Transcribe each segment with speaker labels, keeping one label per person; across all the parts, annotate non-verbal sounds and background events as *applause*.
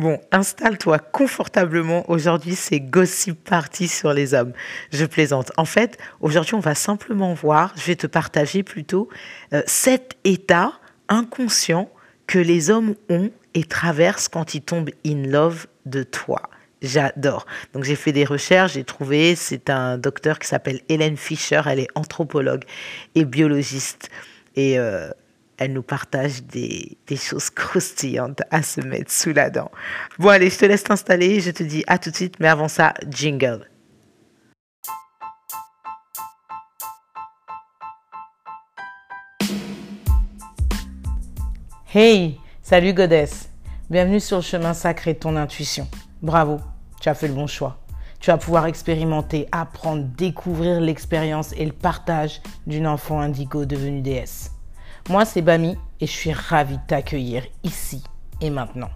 Speaker 1: Bon, installe-toi confortablement. Aujourd'hui, c'est Gossip Party sur les hommes. Je plaisante. En fait, aujourd'hui, on va simplement voir, je vais te partager plutôt euh, cet état inconscient que les hommes ont et traversent quand ils tombent in love de toi. J'adore. Donc j'ai fait des recherches, j'ai trouvé, c'est un docteur qui s'appelle Hélène Fischer, elle est anthropologue et biologiste. Et euh, elle nous partage des, choses *laughs* croustillantes à se mettre sous la dent. Bon allez, je te laisse t'installer, je te dis à tout de suite, mais avant ça, jingle. Hey, salut Goddess. Bienvenue sur le chemin sacré de ton intuition. Bravo, tu as fait le bon choix. Tu vas pouvoir expérimenter, apprendre, découvrir l'expérience et le partage d'une enfant indigo devenue déesse. Moi, c'est Bami et je suis ravie de t'accueillir ici et maintenant.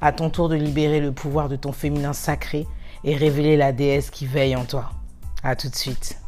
Speaker 1: À ton tour de libérer le pouvoir de ton féminin sacré et révéler la déesse qui veille en toi. À tout de suite.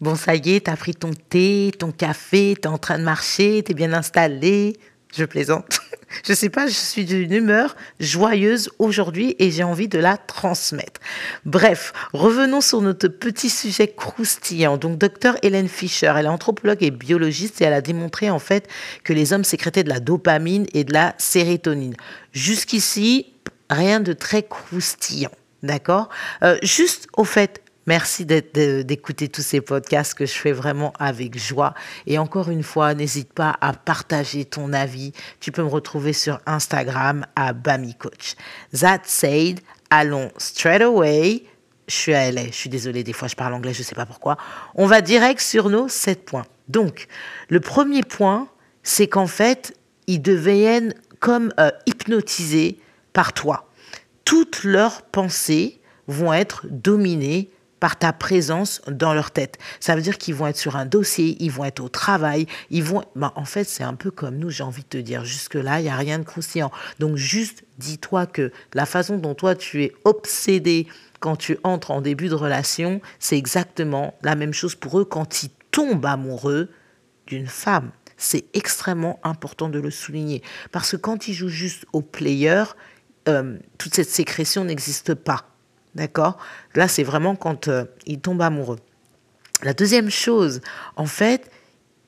Speaker 1: Bon, ça y est, t'as pris ton thé, ton café, t'es en train de marcher, t'es bien installé. Je plaisante. Je sais pas, je suis d'une humeur joyeuse aujourd'hui et j'ai envie de la transmettre. Bref, revenons sur notre petit sujet croustillant. Donc, docteur Hélène Fischer, elle est anthropologue et biologiste et elle a démontré en fait que les hommes sécrétaient de la dopamine et de la sérotonine. Jusqu'ici, rien de très croustillant. D'accord? Euh, Juste au fait, Merci d'écouter tous ces podcasts que je fais vraiment avec joie. Et encore une fois, n'hésite pas à partager ton avis. Tu peux me retrouver sur Instagram à Bami Coach. That said, allons straight away. Je suis à LA, je suis désolée, des fois je parle anglais, je ne sais pas pourquoi. On va direct sur nos sept points. Donc, le premier point, c'est qu'en fait, ils deviennent comme euh, hypnotisés par toi. Toutes leurs pensées vont être dominées par ta présence dans leur tête. Ça veut dire qu'ils vont être sur un dossier, ils vont être au travail, ils vont... Ben, en fait, c'est un peu comme nous, j'ai envie de te dire. Jusque-là, il n'y a rien de croustillant. Donc, juste dis-toi que la façon dont toi, tu es obsédé quand tu entres en début de relation, c'est exactement la même chose pour eux quand ils tombent amoureux d'une femme. C'est extrêmement important de le souligner. Parce que quand ils jouent juste au player, euh, toute cette sécrétion n'existe pas. D'accord? Là, c'est vraiment quand euh, ils tombent amoureux. La deuxième chose, en fait,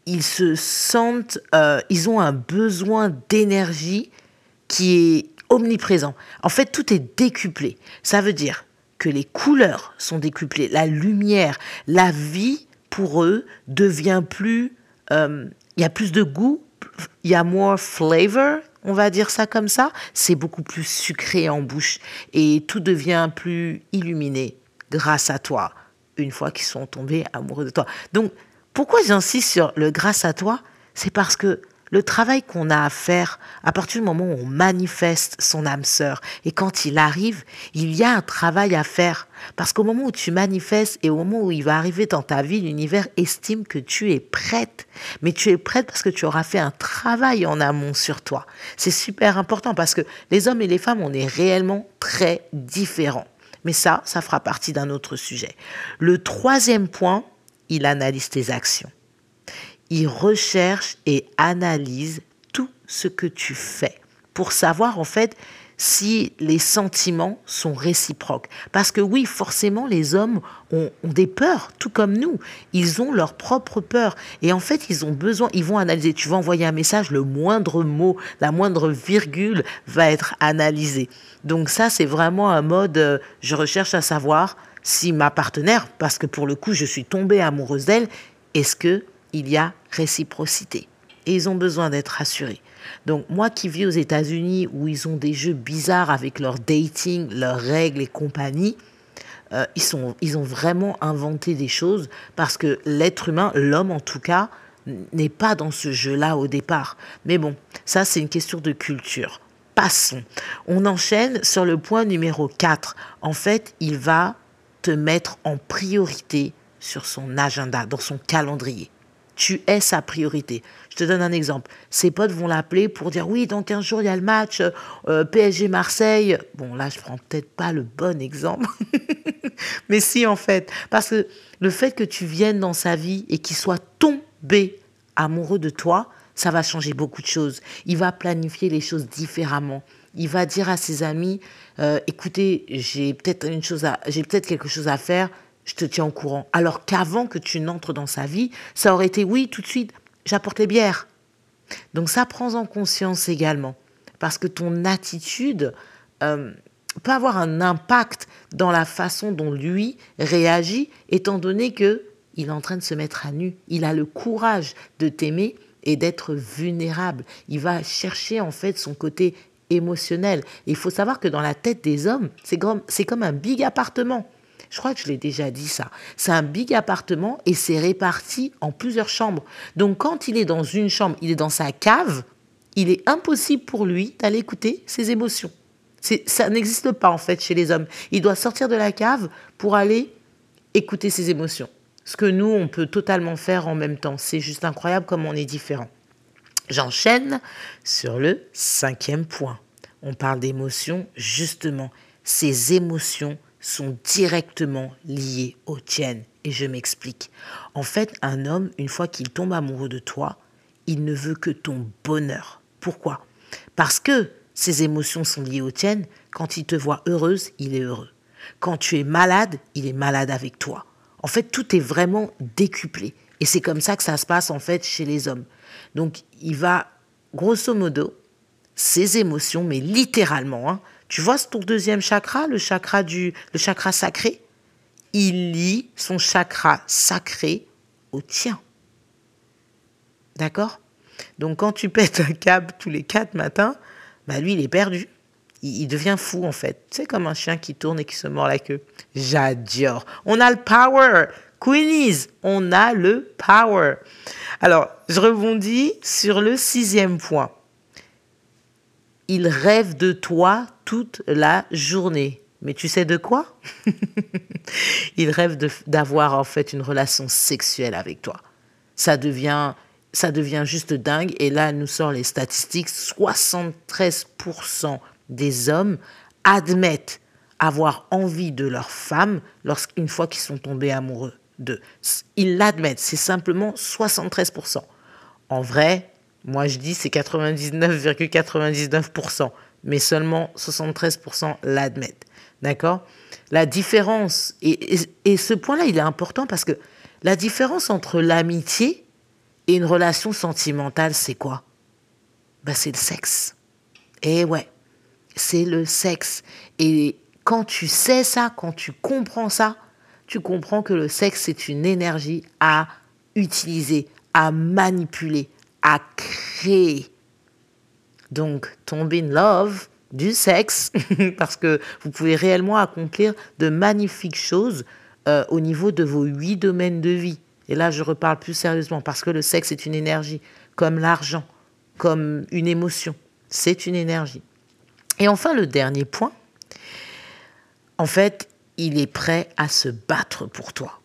Speaker 1: ils se sentent, euh, ils ont un besoin d'énergie qui est omniprésent. En fait, tout est décuplé. Ça veut dire que les couleurs sont décuplées, la lumière, la vie pour eux devient plus, euh, il y a plus de goût, il y a more flavor, on va dire ça comme ça, c'est beaucoup plus sucré en bouche et tout devient plus illuminé grâce à toi, une fois qu'ils sont tombés amoureux de toi. Donc, pourquoi j'insiste sur le grâce à toi? C'est parce que le travail qu'on a à faire à partir du moment où on manifeste son âme sœur et quand il arrive, il y a un travail à faire parce qu'au moment où tu manifestes et au moment où il va arriver dans ta vie, l'univers estime que tu es prête. Mais tu es prête parce que tu auras fait un travail en amont sur toi. C'est super important parce que les hommes et les femmes, on est réellement très différents. Mais ça, ça fera partie d'un autre sujet. Le troisième point, il analyse tes actions il recherche et analyse tout ce que tu fais pour savoir en fait si les sentiments sont réciproques. Parce que oui, forcément, les hommes ont, des peurs, tout comme nous. Ils ont leurs propres peurs. Et en fait, ils ont besoin, ils vont analyser. Tu vas envoyer un message, le moindre mot, la moindre virgule va être analysé. Donc ça, c'est vraiment un mode, euh, je recherche à savoir si ma partenaire, parce que pour le coup, je suis tombée amoureuse d'elle, est-ce que il y a réciprocité. Et ils ont besoin d'être rassurés. Donc moi qui vis aux États-Unis où ils ont des jeux bizarres avec leur dating, leurs règles et compagnie, euh, ils, sont, ils ont vraiment inventé des choses parce que l'être humain, l'homme en tout cas, n'est pas dans ce jeu-là au départ. Mais bon, ça c'est une question de culture. Passons. On enchaîne sur le point numéro 4. En fait, il va te mettre en priorité sur son agenda, dans son calendrier tu es sa priorité. Je te donne un exemple. Ses potes vont l'appeler pour dire oui, dans 15 jours, il y a le match euh, PSG-Marseille. Bon, là, je prends peut-être pas le bon exemple. *laughs* Mais si, en fait. Parce que le fait que tu viennes dans sa vie et qu'il soit tombé amoureux de toi, ça va changer beaucoup de choses. Il va planifier les choses différemment. Il va dire à ses amis, euh, écoutez, j'ai peut-être j'ai peut-être quelque chose à faire, je te tiens au courant. Alors qu'avant que tu n'entres dans sa vie, ça aurait été oui, tout de suite, j'apporte les bières. Donc ça, prends en conscience également. Parce que ton attitude euh, peut avoir un impact dans la façon dont lui réagit, étant donné que il est en train de se mettre à nu. Il a le courage de t'aimer et d'être vulnérable. Il va chercher en fait son côté émotionnel. il faut savoir que dans la tête des hommes, c'est comme, c'est comme un big appartement. Je crois que je l'ai déjà dit ça. C'est un big appartement et c'est réparti en plusieurs chambres. Donc quand il est dans une chambre, il est dans sa cave, il est impossible pour lui d'aller écouter ses émotions. ça n'existe pas en fait chez les hommes. Il doit sortir de la cave pour aller écouter ses émotions. Ce que nous, on peut totalement faire en même temps. C'est juste incroyable comme on est différent. J'enchaîne sur le cinquième point. On parle d'émotions, justement. Ces émotions sont directement liées aux tiennes. Et je m'explique. En fait, un homme, une fois qu'il tombe amoureux de toi, il ne veut que ton bonheur. Pourquoi? Parce que ses émotions sont liées aux tiennes. Quand il te voit heureuse, il est heureux. Quand tu es malade, il est malade avec toi. En fait, tout est vraiment décuplé. Et c'est comme ça que ça se passe en fait chez les hommes. Donc, il va, grosso modo, ses émotions, mais littéralement, hein, tu vois ton deuxième chakra, le chakra du, le chakra sacré, il lie son chakra sacré au tien. D'accord? Donc quand tu pètes un câble tous les quatre matins, bah lui il est perdu. Il, devient fou en fait. C'est comme un chien qui tourne et qui se mord la queue. J'adore. On a le power. Queenies, on a le power. Alors, je rebondis sur le sixième point il rêve de toi toute la journée. Mais tu sais de quoi? *laughs* Il rêve d'avoir en fait une relation sexuelle avec toi. Ça devient, ça devient juste dingue. Et là, nous sort les statistiques. 73% des hommes admettent avoir envie de leur femme lorsqu'une fois qu'ils sont tombés amoureux d'eux. Ils l'admettent. C'est simplement 73%. En vrai, moi, je dis c'est 99,99%, mais seulement 73% l'admettent. D'accord? La différence, et, ce point-là, il est important parce que la différence entre l'amitié et une relation sentimentale, c'est quoi? Bah, C'est le sexe. Et ouais, c'est le sexe. Et quand tu sais ça, quand tu comprends ça, tu comprends que le sexe, c'est une énergie à utiliser, à manipuler, à créer. Donc, tomber in love du sexe, *laughs* parce que vous pouvez réellement accomplir de magnifiques choses euh, au niveau de vos huit domaines de vie. Et là, je reparle plus sérieusement, parce que le sexe est une énergie, comme l'argent, comme une émotion. C'est une énergie. Et enfin, le dernier point, en fait, il est prêt à se battre pour toi.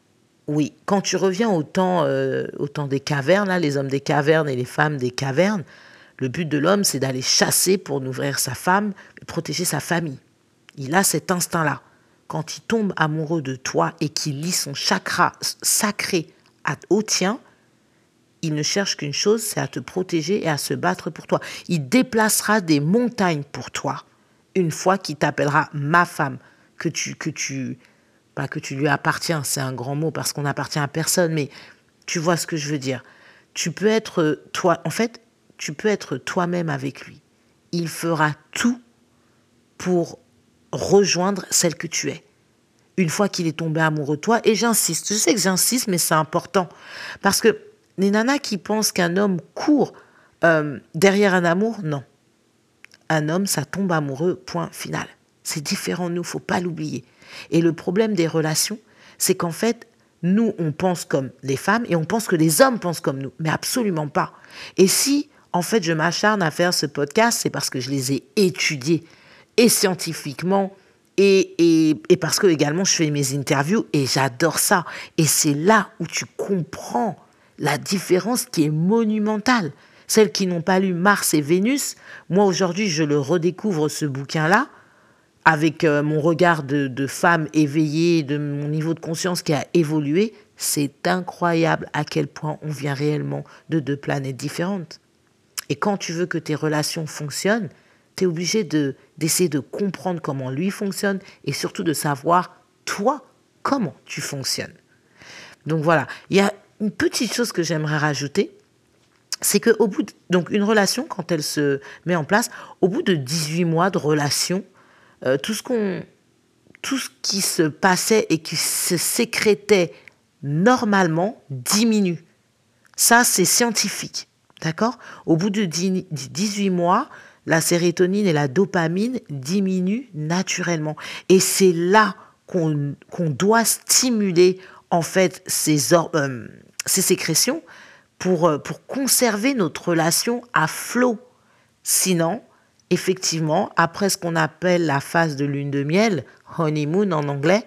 Speaker 1: Oui, quand tu reviens au temps, euh, au temps des cavernes, là, les hommes des cavernes et les femmes des cavernes, le but de l'homme, c'est d'aller chasser pour nourrir sa femme, protéger sa famille. Il a cet instinct-là. Quand il tombe amoureux de toi et qu'il lit son chakra sacré au tien, il ne cherche qu'une chose, c'est à te protéger et à se battre pour toi. Il déplacera des montagnes pour toi une fois qu'il t'appellera ma femme, que tu, que tu, pas que tu lui appartiens, c'est un grand mot parce qu'on n'appartient à personne, mais tu vois ce que je veux dire. Tu peux être toi, en fait, tu peux être toi-même avec lui. Il fera tout pour rejoindre celle que tu es. Une fois qu'il est tombé amoureux de toi, et j'insiste, je sais que j'insiste, mais c'est important. Parce que les nanas qui pensent qu'un homme court euh, derrière un amour, non. Un homme, ça tombe amoureux, point final. C'est différent de nous, faut pas l'oublier. Et le problème des relations, c'est qu'en fait, nous, on pense comme les femmes et on pense que les hommes pensent comme nous, mais absolument pas. Et si, en fait, je m'acharne à faire ce podcast, c'est parce que je les ai étudiés, et scientifiquement, et, et, parce que également je fais mes interviews, et j'adore ça. Et c'est là où tu comprends la différence qui est monumentale. Celles qui n'ont pas lu Mars et Vénus, moi aujourd'hui, je le redécouvre ce bouquin-là avec euh, mon regard de, femme éveillée, de mon niveau de conscience qui a évolué, c'est incroyable à quel point on vient réellement de deux planètes différentes. Et quand tu veux que tes relations fonctionnent, tu es obligé de, d'essayer de comprendre comment lui fonctionne et surtout de savoir, toi, comment tu fonctionnes. Donc voilà, il y a une petite chose que j'aimerais rajouter, c'est que au bout donc une relation quand elle se met en place, au bout de 18 mois de relation, euh, tout ce qu'on tout ce qui se passait et qui se sécrétait normalement diminue. Ça, c'est scientifique. D'accord? Au bout de 18 mois, la sérotonine et la dopamine diminuent naturellement. Et c'est là qu'on doit stimuler en fait ces, euh, ces sécrétions pour, euh, pour conserver notre relation à flot. Sinon, effectivement, après ce qu'on appelle la phase de lune de miel, honeymoon en anglais,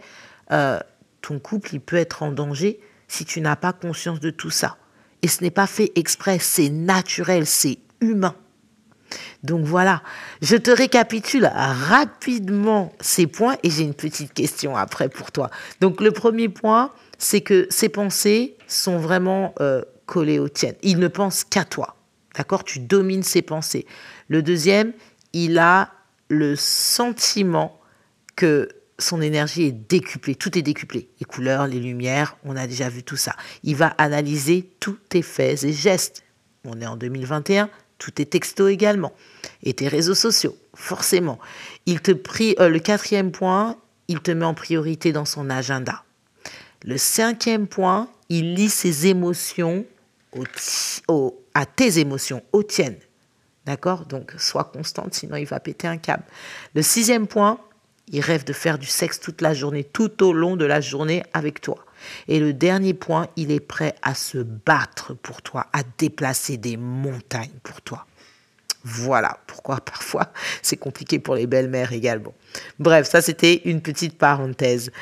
Speaker 1: euh, ton couple il peut être en danger si tu n'as pas conscience de tout ça. Et ce n'est pas fait exprès, c'est naturel, c'est humain. Donc voilà, je te récapitule rapidement ces points et j'ai une petite question après pour toi. Donc le premier point, c'est que ces pensées sont vraiment euh, collées aux tiennes. Il ne pense qu'à toi. D'accord? Tu domines ses pensées. Le deuxième, il a le sentiment que son énergie est décuplée, tout est décuplé. Les couleurs, les lumières, on a déjà vu tout ça. Il va analyser tous tes faits et gestes. On est en 2021, tout est texto également. Et tes réseaux sociaux, forcément. Il te prie, euh, le quatrième point, il te met en priorité dans son agenda. Le cinquième point, il lit ses émotions à tes émotions, aux tiennes. D'accord? Donc, sois constante, sinon il va péter un câble. Le sixième point, il rêve de faire du sexe toute la journée, tout au long de la journée avec toi. Et le dernier point, il est prêt à se battre pour toi, à déplacer des montagnes pour toi. Voilà pourquoi *laughs* parfois c'est compliqué pour les belles-mères également. Bref, ça c'était une petite parenthèse.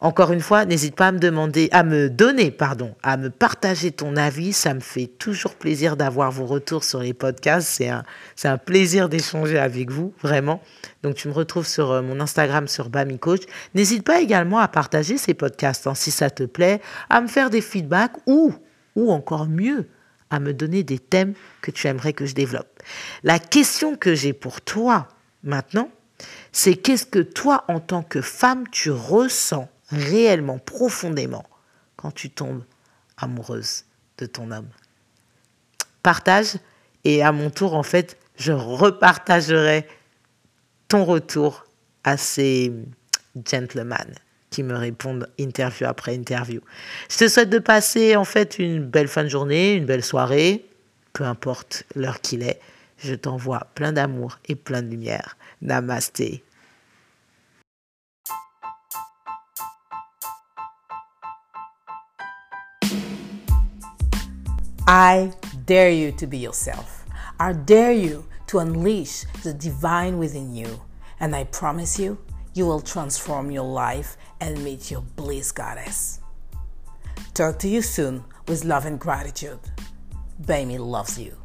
Speaker 1: Encore une fois, n'hésite pas à me demander, à me donner, pardon, à me partager ton avis. Ça me fait toujours plaisir d'avoir vos retours sur les podcasts. C'est un, c'est un plaisir d'échanger avec vous, vraiment. Donc, tu me retrouves sur euh, mon Instagram sur Bami Coach. N'hésite pas également à partager ces podcasts, hein, si ça te plaît, à me faire des feedbacks ou, ou encore mieux, à me donner des thèmes que tu aimerais que je développe. La question que j'ai pour toi maintenant, c'est qu'est-ce que toi, en tant que femme, tu ressens? Réellement, profondément, quand tu tombes amoureuse de ton homme. Partage et à mon tour, en fait, je repartagerai ton retour à ces gentlemen qui me répondent interview après interview. Je te souhaite de passer en fait une belle fin de journée, une belle soirée, peu importe l'heure qu'il est. Je t'envoie plein d'amour et plein de lumière. Namasté.
Speaker 2: I dare you to be yourself. I dare you to unleash the divine within you. And I promise you, you will transform your life and meet your bliss goddess. Talk to you soon with love and gratitude. Bamie loves you.